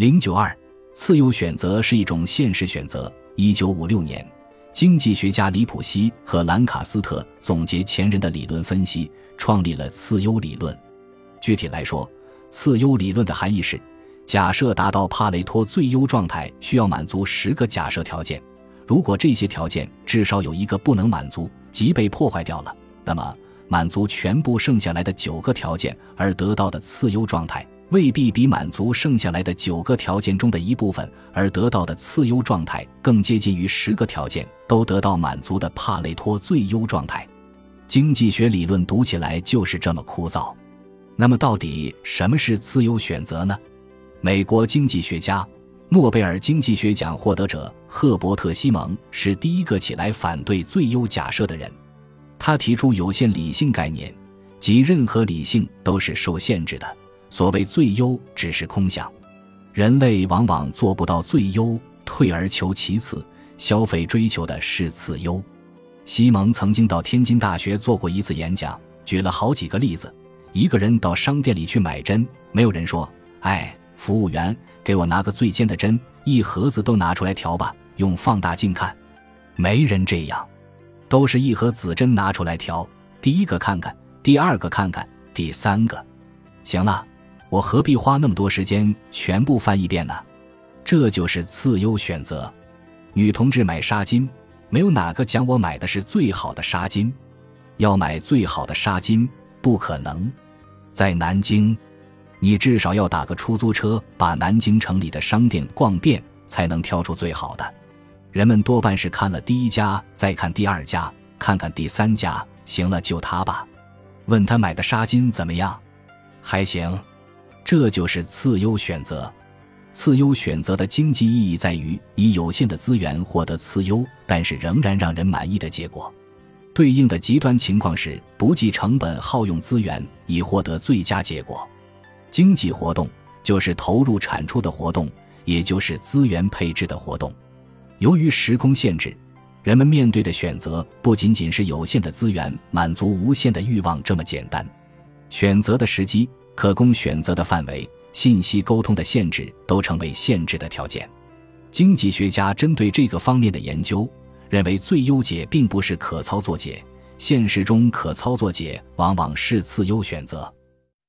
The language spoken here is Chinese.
零九二，次优选择是一种现实选择。一九五六年，经济学家里普西和兰卡斯特总结前人的理论分析，创立了次优理论。具体来说，次优理论的含义是：假设达到帕累托最优状态需要满足十个假设条件，如果这些条件至少有一个不能满足，即被破坏掉了，那么满足全部剩下来的九个条件而得到的次优状态。未必比满足剩下来的九个条件中的一部分而得到的次优状态更接近于十个条件都得到满足的帕累托最优状态。经济学理论读起来就是这么枯燥。那么，到底什么是自由选择呢？美国经济学家、诺贝尔经济学奖获得者赫伯特·西蒙是第一个起来反对最优假设的人。他提出有限理性概念，即任何理性都是受限制的。所谓最优只是空想，人类往往做不到最优，退而求其次，消费追求的是次优。西蒙曾经到天津大学做过一次演讲，举了好几个例子。一个人到商店里去买针，没有人说：“哎，服务员，给我拿个最尖的针，一盒子都拿出来调吧，用放大镜看。”没人这样，都是一盒子针拿出来调，第一个看看，第二个看看，第三个，行了。我何必花那么多时间全部翻一遍呢？这就是次优选择。女同志买纱巾，没有哪个讲我买的是最好的纱巾。要买最好的纱巾不可能。在南京，你至少要打个出租车，把南京城里的商店逛遍，才能挑出最好的。人们多半是看了第一家，再看第二家，看看第三家，行了就他吧。问他买的纱巾怎么样？还行。这就是次优选择。次优选择的经济意义在于以有限的资源获得次优，但是仍然让人满意的结果。对应的极端情况是不计成本耗用资源以获得最佳结果。经济活动就是投入产出的活动，也就是资源配置的活动。由于时空限制，人们面对的选择不仅仅是有限的资源满足无限的欲望这么简单。选择的时机。可供选择的范围、信息沟通的限制都成为限制的条件。经济学家针对这个方面的研究认为，最优解并不是可操作解，现实中可操作解往往是次优选择。